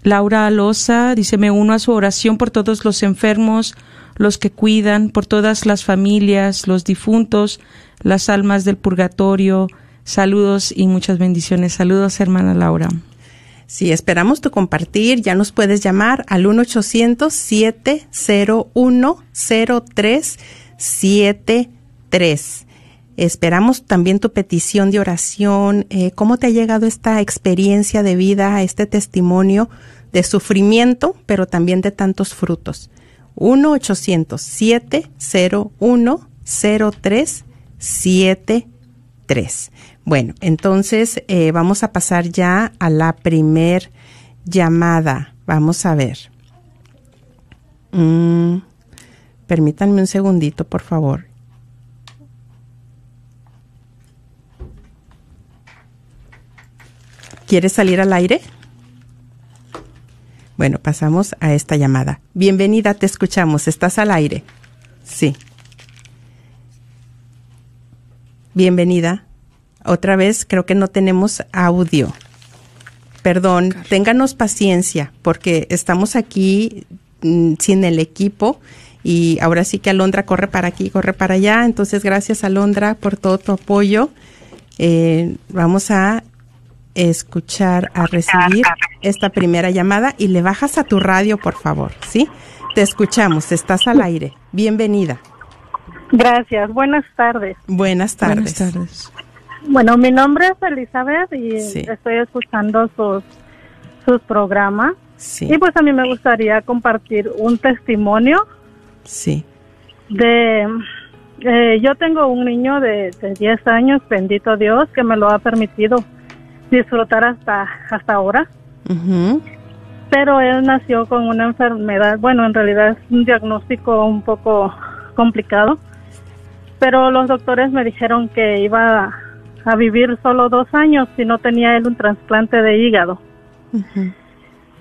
Laura Alosa dice, me uno a su oración por todos los enfermos, los que cuidan, por todas las familias, los difuntos, las almas del purgatorio. Saludos y muchas bendiciones. Saludos, hermana Laura.
Sí, esperamos tu compartir. Ya nos puedes llamar al 1-800-701-0373. Esperamos también tu petición de oración. Eh, ¿Cómo te ha llegado esta experiencia de vida, este testimonio de sufrimiento, pero también de tantos frutos? 1-800-701-0373. Bueno, entonces eh, vamos a pasar ya a la primer llamada. Vamos a ver. Mm, permítanme un segundito, por favor. ¿Quieres salir al aire? Bueno, pasamos a esta llamada. Bienvenida, te escuchamos. ¿Estás al aire? Sí. Bienvenida. Otra vez creo que no tenemos audio. Perdón, ténganos paciencia porque estamos aquí mm, sin el equipo y ahora sí que Alondra corre para aquí, corre para allá. Entonces, gracias Alondra por todo tu apoyo. Eh, vamos a escuchar, a recibir esta primera llamada y le bajas a tu radio, por favor, ¿sí? Te escuchamos, estás al aire. Bienvenida.
Gracias, buenas tardes.
Buenas tardes.
Buenas tardes.
Bueno, mi nombre es Elizabeth y sí. estoy escuchando sus, sus programas.
Sí.
Y pues a mí me gustaría compartir un testimonio.
Sí.
De, eh, yo tengo un niño de, de 10 años, bendito Dios, que me lo ha permitido disfrutar hasta, hasta ahora.
Uh -huh.
Pero él nació con una enfermedad, bueno, en realidad es un diagnóstico un poco complicado, pero los doctores me dijeron que iba a vivir solo dos años si no tenía él un trasplante de hígado.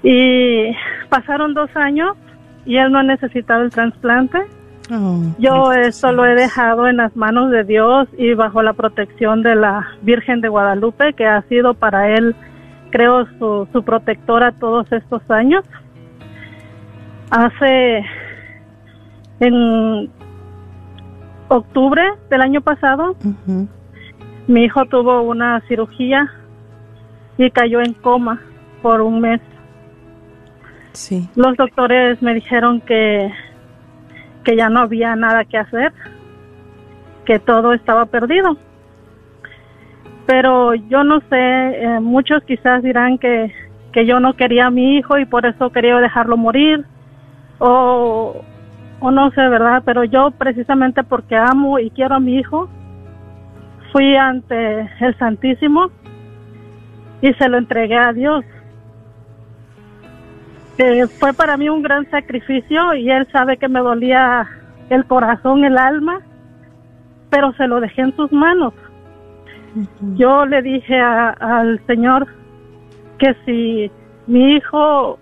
Y pasaron dos años y él no ha necesitado el trasplante.
Oh,
Yo esto lo he dejado en las manos de Dios y bajo la protección de la Virgen de Guadalupe, que ha sido para él, creo, su, su protectora todos estos años. Hace, en octubre del año pasado. Mi hijo tuvo una cirugía y cayó en coma por un mes.
Sí.
Los doctores me dijeron que, que ya no había nada que hacer, que todo estaba perdido. Pero yo no sé, eh, muchos quizás dirán que, que yo no quería a mi hijo y por eso quería dejarlo morir, o, o no sé, ¿verdad? Pero yo precisamente porque amo y quiero a mi hijo, fui ante el Santísimo y se lo entregué a Dios. Eh, fue para mí un gran sacrificio y él sabe que me dolía el corazón, el alma, pero se lo dejé en sus manos. Yo le dije a- al Señor que si mi hijo,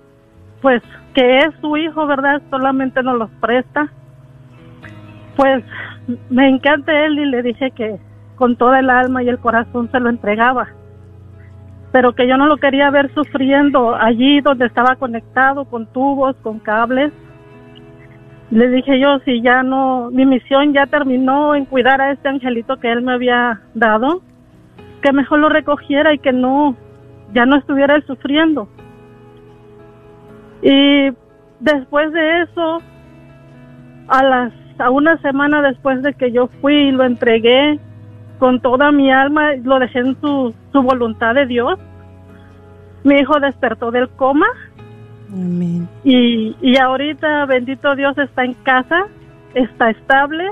pues que es su hijo, ¿verdad? Solamente nos los presta. Pues me encanta él y le dije que con toda el alma y el corazón se lo entregaba pero que yo no lo quería ver sufriendo allí donde estaba conectado con tubos, con cables. Le dije yo, si ya no, mi misión ya terminó en cuidar a este angelito que él me había dado, que mejor lo recogiera y que no, ya no estuviera él sufriendo. Y después de eso, a a una semana después de que yo fui y lo entregué, con toda mi alma, lo dejé en su, su voluntad de Dios. Mi hijo despertó del coma
Amén.
y, y ahorita, bendito Dios, está en casa, está estable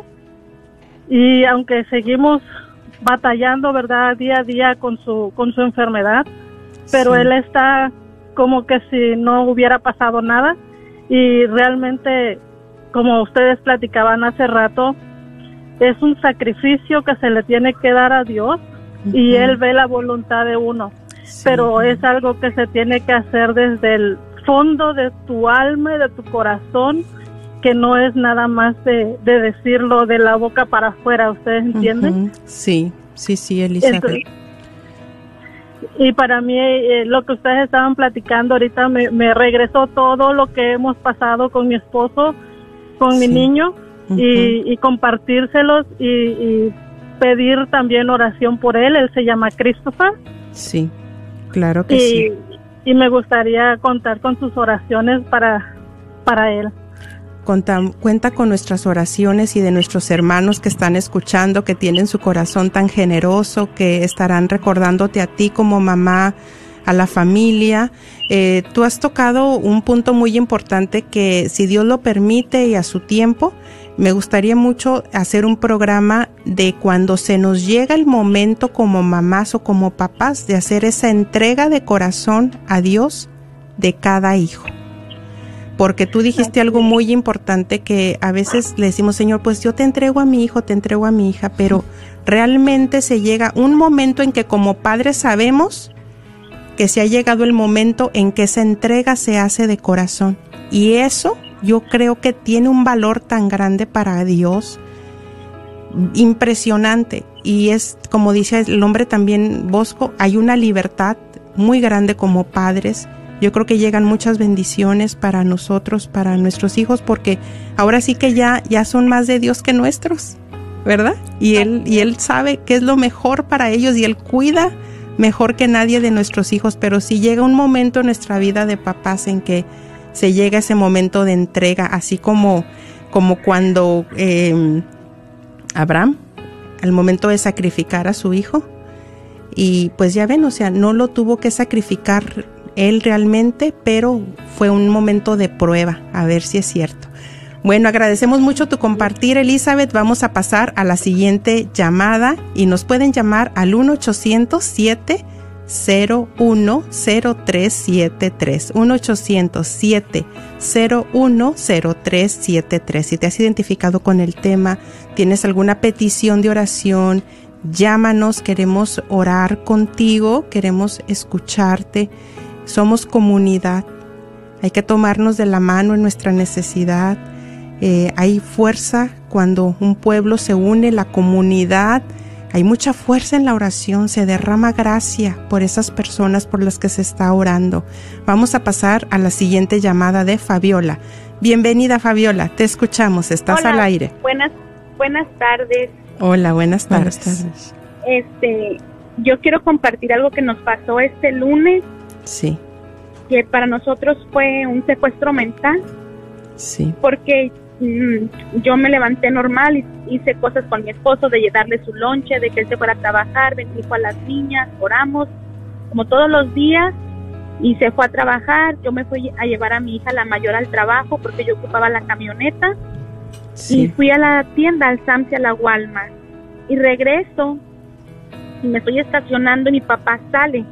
y aunque seguimos batallando, ¿verdad? Día a día con su, con su enfermedad, pero
Sí.
él está como que si no hubiera pasado nada y realmente, como ustedes platicaban hace rato, es un sacrificio que se le tiene que dar a Dios y. Él ve la voluntad de uno,
Sí.
pero es algo que se tiene que hacer desde el fondo de tu alma y de tu corazón, que no es nada más de, de decirlo de la boca para afuera, ¿ustedes entienden?
Sí, sí, sí, Elizabeth.
Entonces, y para mí eh, lo que ustedes estaban platicando ahorita me, me regresó todo lo que hemos pasado con mi esposo, con mi
Sí.
Y, y compartírselos y, y pedir también oración por él. Él se llama Christopher
Sí, claro que
y,
sí.
y me gustaría contar con sus oraciones para, para él.
Conta- cuenta con nuestras oraciones y de nuestros hermanos que están escuchando, que tienen su corazón tan generoso, que estarán recordándote a ti como mamá, a la familia. Eh, tú has tocado un punto muy importante que si Dios lo permite y a su tiempo, me gustaría mucho hacer un programa de cuando se nos llega el momento como mamás o como papás de hacer esa entrega de corazón a Dios de cada hijo porque tú dijiste algo muy importante que a veces le decimos, Señor, pues yo te entrego a mi hijo, te entrego a mi hija, pero realmente se llega un momento en que como padres sabemos que se ha llegado el momento en que esa entrega se hace de corazón. Y eso yo creo que tiene un valor tan grande para Dios, impresionante. Y es, como dice el hombre también, Bosco, hay una libertad muy grande como padres. Yo creo que llegan muchas bendiciones para nosotros, para nuestros hijos, porque ahora sí que ya, ya son más de Dios que nuestros, ¿verdad? Y él, y él sabe qué es lo mejor para ellos y él cuida mejor que nadie de nuestros hijos, pero si llega un momento en nuestra vida de papás en que se llega ese momento de entrega, así como, como cuando eh, Abraham, al momento de sacrificar a su hijo, y pues ya ven, o sea, no lo tuvo que sacrificar él realmente, pero fue un momento de prueba, a ver si es cierto. Bueno, agradecemos mucho tu compartir, Elizabeth. Vamos a pasar a la siguiente llamada y nos pueden llamar al 1-800-7 010373 1-800-7 010373 Si te has identificado con el tema, tienes alguna petición de oración, Llámanos, queremos orar contigo, queremos escucharte. Somos comunidad. Hay que tomarnos de la mano en nuestra necesidad. Eh, hay fuerza cuando un pueblo se une, la comunidad. Hay mucha fuerza en la oración, se derrama gracia por esas personas por las que se está orando. Vamos a pasar a la siguiente llamada de Fabiola. Bienvenida Fabiola, te escuchamos, estás
Hola,
al aire.
Buenas, buenas tardes.
Hola, buenas tardes.
Buenas tardes.
Este, yo quiero compartir algo que nos pasó este lunes,
Sí,
que para nosotros fue un secuestro mental,
sí,
porque yo me levanté normal y hice cosas con mi esposo, de darle su lonche, de que él se fuera a trabajar, bendijo a las niñas, oramos, como todos los días, y se fue a trabajar. Yo me fui a llevar a mi hija la mayor al trabajo porque yo ocupaba la camioneta. y fui a la tienda, al Sam's y a la Walmart. Y regreso y me estoy estacionando y mi papá sale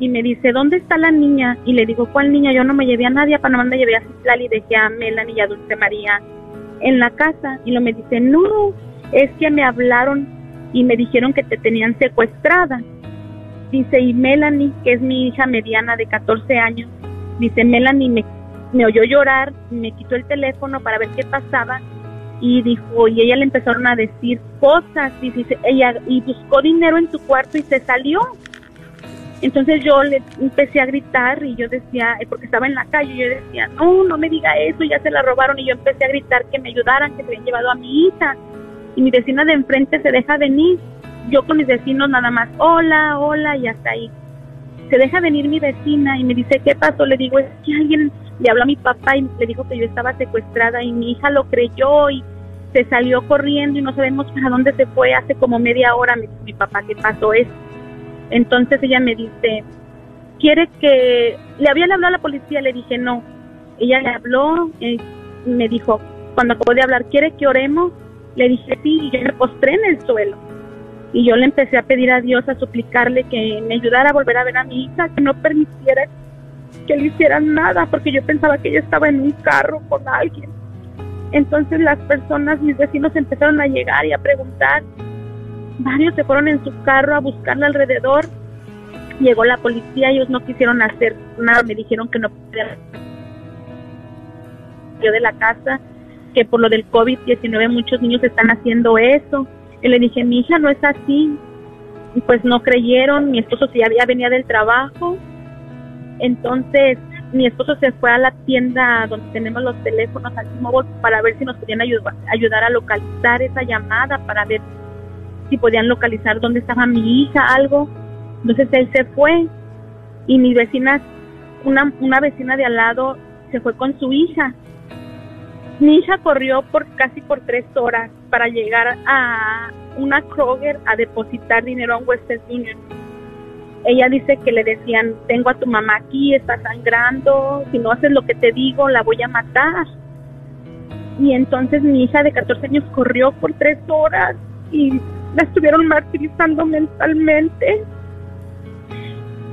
y me dice, ¿dónde está la niña? Y le digo, ¿cuál niña? Yo no me llevé a nadie, a Panamá me llevé a Citlali y dejé a Melanie y a Dulce María en la casa. Y lo me dice, no, es que me hablaron y me dijeron que te tenían secuestrada. Dice, y Melanie, que es mi hija mediana de 14 años, dice, Melanie me, me oyó llorar, me quitó el teléfono para ver qué pasaba y dijo, y ella le empezaron a decir cosas, dice, ella, y buscó dinero en su cuarto y se salió. Entonces yo le empecé a gritar y yo decía, eh, porque estaba en la calle, yo decía, no, no me diga eso, ya se la robaron y yo empecé a gritar que me ayudaran, que se habían llevado a mi hija. Y mi vecina de enfrente se deja venir, yo con mis vecinos nada más, hola, hola y hasta ahí. Se deja venir mi vecina y me dice, ¿qué pasó? Le digo, es que alguien le habló a mi papá y le dijo que yo estaba secuestrada y mi hija lo creyó y se salió corriendo y no sabemos para dónde se fue. Hace como media hora dijo mi papá que pasó eso. Entonces ella me dice, ¿quiere que... Le había hablado a la policía, le dije no. Ella le habló y me dijo, cuando acabó de hablar, ¿quiere que oremos? Le dije sí y yo me postré en el suelo. Y yo le empecé a pedir a Dios, a suplicarle que me ayudara a volver a ver a mi hija, que no permitiera que le hicieran nada, porque yo pensaba que ella estaba en un carro con alguien. Entonces las personas, mis vecinos empezaron a llegar y a preguntar. Varios se fueron en su carro a buscarla alrededor. Llegó la policía, ellos no quisieron hacer nada, me dijeron que no podían yo de la casa, que por lo del COVID-19 muchos niños están haciendo eso. Y le dije, mi hija no es así. Y pues no creyeron, mi esposo sí había venía del trabajo. Entonces mi esposo se fue a la tienda donde tenemos los teléfonos al T-Mobile para ver si nos podían ayudar a localizar esa llamada, para ver si podían localizar dónde estaba mi hija, algo. Entonces él se fue y mi vecina, una, una vecina de al lado, se fue con su hija. Mi hija corrió por casi por tres horas para llegar a una Kroger a depositar dinero a Western Union ella dice que le decían, tengo a tu mamá aquí, está sangrando, si no haces lo que te digo, la voy a matar. Y entonces mi hija de 14 años corrió por tres horas y la estuvieron martirizando mentalmente.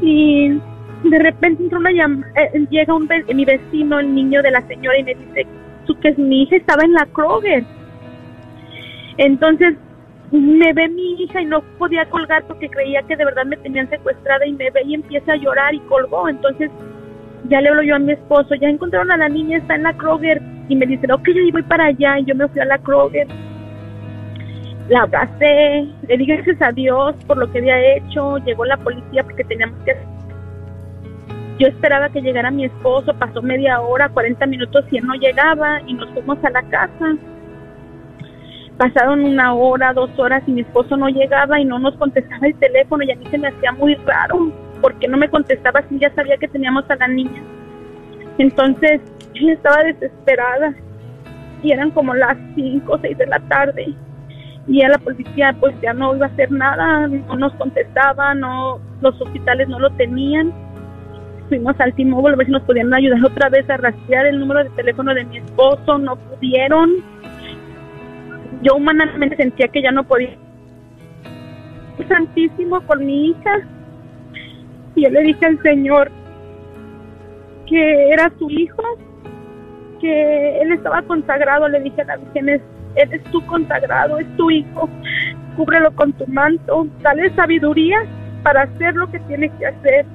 Y de repente entra una llama, eh, llega un ve- mi vecino, el niño de la señora, y me dice "Tú, que mi hija estaba en la Kroger. Entonces me ve mi hija y no podía colgar porque creía que de verdad me tenían secuestrada y me ve y empieza a llorar y colgó. Entonces ya le hablo yo a mi esposo, ya encontraron a la niña, está en la Kroger y me dice, ok, yo voy para allá y yo me fui a la Kroger. La abracé, le dije gracias a Dios por lo que había hecho, llegó la policía porque teníamos que... Yo esperaba que llegara mi esposo, pasó media hora, 40 minutos y él no llegaba y nos fuimos a la casa pasaron una hora, dos horas y mi esposo no llegaba y no nos contestaba el teléfono y a mí se me hacía muy raro porque no me contestaba si ya sabía que teníamos a la niña. Entonces yo estaba desesperada y eran como las cinco o seis de la tarde y a la policía pues ya no iba a hacer nada, no nos contestaba, no, los hospitales no lo tenían. Fuimos al T-Mobile a ver si nos podían ayudar otra vez a rastrear el número de teléfono de mi esposo, no pudieron yo humanamente sentía que ya no podía. Santísimo con mi hija. Y yo le dije al Señor que era su hijo, que él estaba consagrado. Le dije a la Virgen, "Es- eres tú consagrado, es tu hijo. cúbrelo con tu manto, dale sabiduría para hacer lo que tiene que hacer.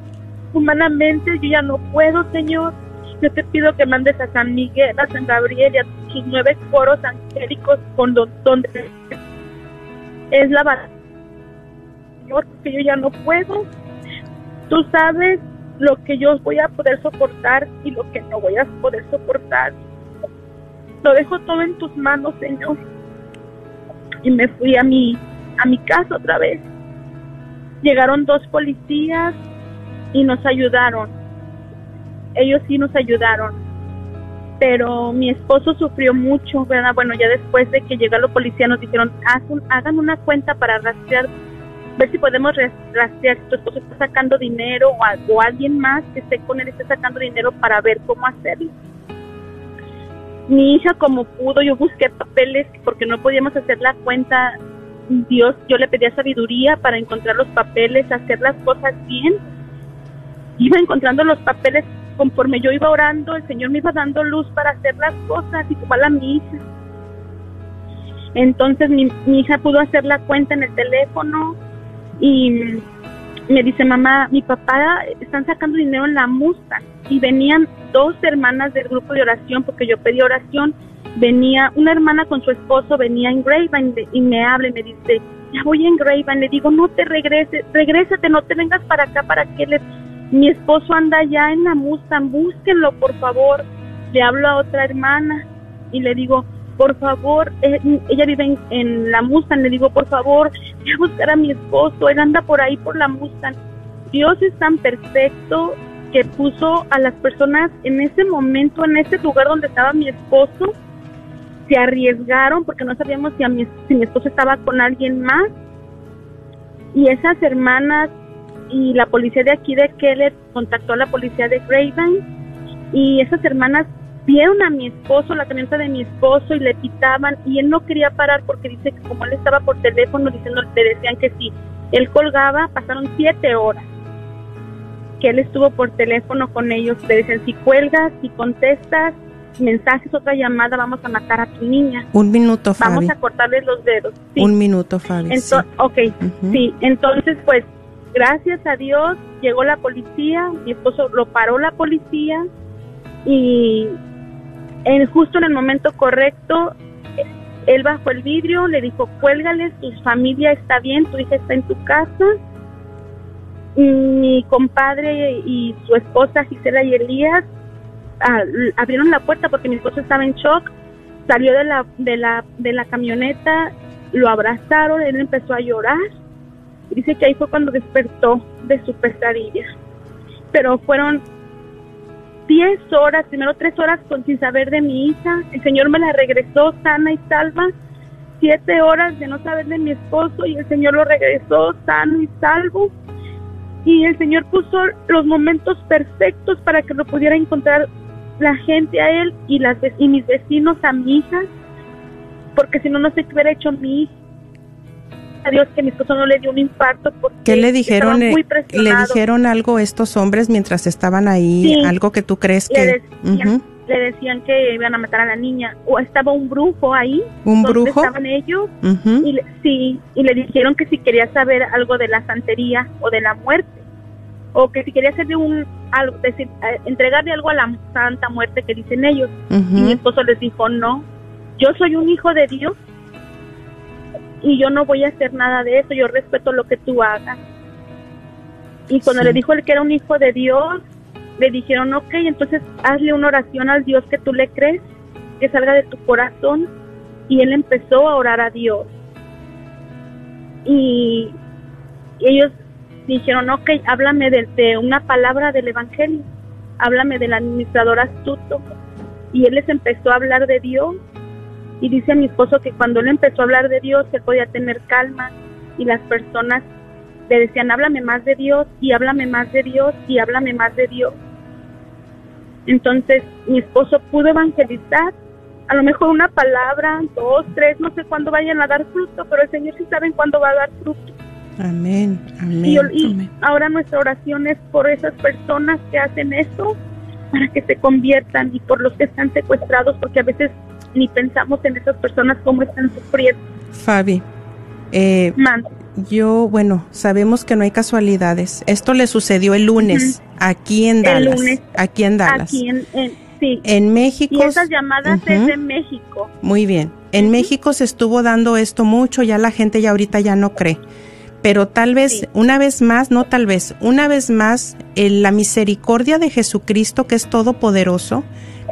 Humanamente yo ya no puedo, Señor. Yo te pido que mandes a San Miguel, a San Gabriel y a sus nueve coros angélicos con don- donde es la batalla. Señor, porque yo ya no puedo. Tú sabes lo que yo voy a poder soportar y lo que no voy a poder soportar. Lo dejo todo en tus manos, Señor. Y me fui a mi, a mi casa otra vez. Llegaron dos policías y nos ayudaron. Ellos sí nos ayudaron. Pero mi esposo sufrió mucho, ¿verdad? Bueno, ya después de que llegó la policía nos dijeron, "Haz un- hagan una cuenta para rastrear, ver si podemos ras- rastrear si tu esposo está sacando dinero o, o alguien más que esté con él esté sacando dinero para ver cómo hacerlo. Mi hija como pudo, yo busqué papeles porque no podíamos hacer la cuenta. Dios, yo le pedía sabiduría para encontrar los papeles, hacer las cosas bien. Iba encontrando los papeles conforme yo iba orando, el Señor me iba dando luz para hacer las cosas, igual a mi hija. Entonces mi, mi hija pudo hacer la cuenta en el teléfono y me dice, mamá, mi papá están sacando dinero en la Mustang y venían dos hermanas del grupo de oración porque yo pedí oración. Venía una hermana con su esposo, venía en Grapevine y me habla y me dice, ya voy en Grapevine. Le digo, no te regreses, regrésate, no te vengas para acá para que le... Mi esposo anda allá en la Mustang, búsquenlo, por favor. Le hablo a otra hermana y le digo, por favor, eh, ella vive en, en la Mustang, le digo, por favor, voy a buscar a mi esposo, él anda por ahí por la Mustang. Dios es tan perfecto que puso a las personas en ese momento, en ese lugar donde estaba mi esposo, se arriesgaron porque no sabíamos si, a mi, si mi esposo estaba con alguien más. Y esas hermanas y la policía de aquí de Keller contactó a la policía de Grapevine y esas hermanas vieron a mi esposo, la camioneta de mi esposo y le pitaban y él no quería parar porque dice que como él estaba por teléfono diciendo, le decían que si él colgaba, pasaron siete horas que él estuvo por teléfono con ellos, le decían si cuelgas, si contestas mensajes, otra llamada, vamos a matar a tu niña.
Un minuto, Fabi.
Vamos a cortarles los dedos. Sí.
Un minuto, Fabi.
Ento-
sí.
Ok, sí, entonces pues gracias a Dios llegó la policía, mi esposo lo paró la policía y en, justo en el momento correcto él bajó el vidrio, le dijo cuélgales, tu familia está bien, tu hija está en tu casa. Mi compadre y su esposa Gisela y Elías ah, abrieron la puerta porque mi esposo estaba en shock, salió de la, de la, de la camioneta, lo abrazaron, él empezó a llorar. Dice que ahí fue cuando despertó de su pesadilla. Pero fueron 10 horas, primero 3 horas con, sin saber de mi hija. El Señor me la regresó sana y salva. 7 horas de no saber de mi esposo y el Señor lo regresó sano y salvo. Y el Señor puso los momentos perfectos para que lo pudiera encontrar la gente a él y, las, y mis vecinos a mi hija. Porque si no, no sé qué hubiera hecho mi hija. A Dios que mi esposo no le dio un infarto porque
¿Qué le dijeron?
muy
eh, ¿Le dijeron algo estos hombres mientras estaban ahí?
Sí.
¿Algo que tú crees
le
que...?
le decían que iban a matar a la niña o estaba un brujo ahí
¿Un
donde
brujo?
estaban ellos y le, sí y le dijeron que si quería saber algo de la santería o de la muerte o que si quería hacerle un algo decir eh, entregarle algo a la santa muerte que dicen ellos y mi esposo les dijo no yo soy un hijo de Dios y yo no voy a hacer nada de eso yo respeto lo que tú hagas y cuando
Sí.
le dijo él que era un hijo de Dios le dijeron, ok, entonces hazle una oración al Dios que tú le crees, que salga de tu corazón. Y él empezó a orar a Dios. Y ellos dijeron, ok, háblame de, de una palabra del Evangelio, háblame del administrador astuto. Y él les empezó a hablar de Dios. Y dice mi esposo que cuando él empezó a hablar de Dios, él podía tener calma. Y las personas le decían, háblame más de Dios y háblame más de Dios y háblame más de Dios. Entonces mi esposo pudo evangelizar, a lo mejor una palabra, dos, tres, no sé cuándo vayan a dar fruto, pero el Señor sí sabe cuándo va a dar fruto.
Amén, amén.
Y, y ahora nuestra oración es por esas personas que hacen eso, para que se conviertan y por los que están secuestrados, porque a veces ni pensamos en esas personas cómo están sufriendo.
Fabi, Eh, yo, bueno, sabemos que no hay casualidades. Esto le sucedió el lunes aquí en Dallas. aquí en Dallas.
Aquí en, sí.
En México.
Y esas llamadas es de México.
Muy bien. En México se estuvo dando esto mucho, ya la gente ya ahorita ya no cree. Pero tal vez, una vez más, no tal vez, una vez más, la misericordia de Jesucristo, que es todopoderoso,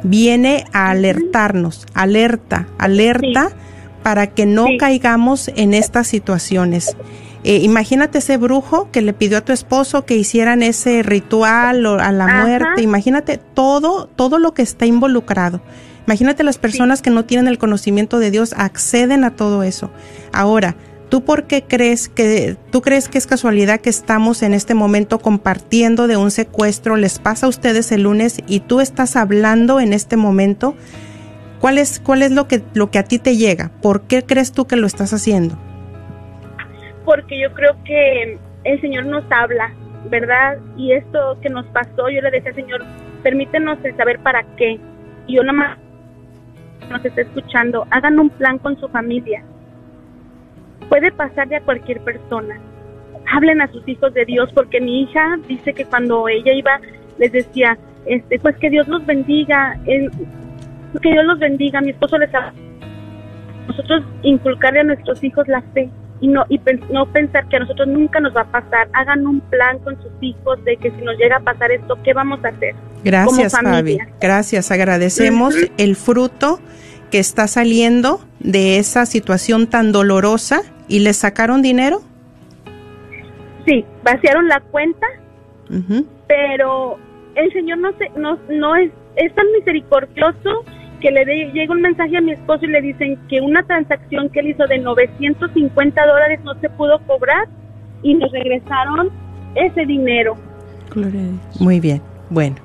viene a alertarnos, alerta, alerta, para que no caigamos en estas situaciones. Eh, imagínate ese brujo que le pidió a tu esposo que hicieran ese ritual o a la muerte. Imagínate todo, todo lo que está involucrado. Imagínate las personas que no tienen el conocimiento de Dios acceden a todo eso. Ahora, ¿Tú por qué crees que, tú crees que es casualidad que estamos en este momento compartiendo de un secuestro? ¿Les pasa a ustedes el lunes y tú estás hablando en este momento? ¿Cuál es, cuál es lo que, lo que a ti te llega? ¿Por qué crees tú que lo estás haciendo?
Porque yo creo que el Señor nos habla, ¿verdad? Y esto que nos pasó, yo le decía Señor, permítenos el saber para qué. Y yo más nos está escuchando, hagan un plan con su familia puede pasarle a cualquier persona. Hablen a sus hijos de Dios, porque mi hija dice que cuando ella iba, les decía, este, pues que Dios los bendiga, que Dios los bendiga, mi esposo les habla. Nosotros inculcarle a nuestros hijos la fe y no y no pensar que a nosotros nunca nos va a pasar. Hagan un plan con sus hijos de que si nos llega a pasar esto, ¿qué vamos a hacer?
Gracias, Fabi. Gracias. Agradecemos el fruto que está saliendo de esa situación tan dolorosa ¿Y le sacaron dinero?
Sí, vaciaron la cuenta, pero el Señor no, se, no, no es, es tan misericordioso que le llega un mensaje a mi esposo y le dicen que una transacción que él hizo de 950 dólares no se pudo cobrar y nos regresaron ese dinero.
Muy bien, bueno.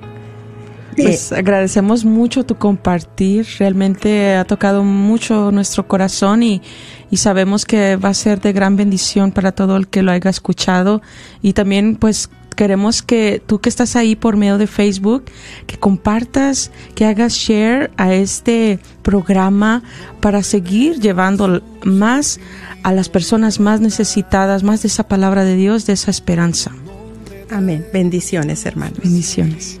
Pues agradecemos mucho tu compartir, realmente ha tocado mucho nuestro corazón y, y sabemos que va a ser de gran bendición para todo el que lo haya escuchado y también pues queremos que tú que estás ahí por medio de Facebook, que compartas, que hagas share a este programa para seguir llevando más a las personas más necesitadas, más de esa palabra de Dios, de esa esperanza.
Amén. Bendiciones, hermanos.
Bendiciones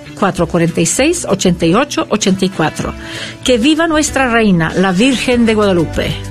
446-8884. Que viva nuestra reina, la Virgen de Guadalupe.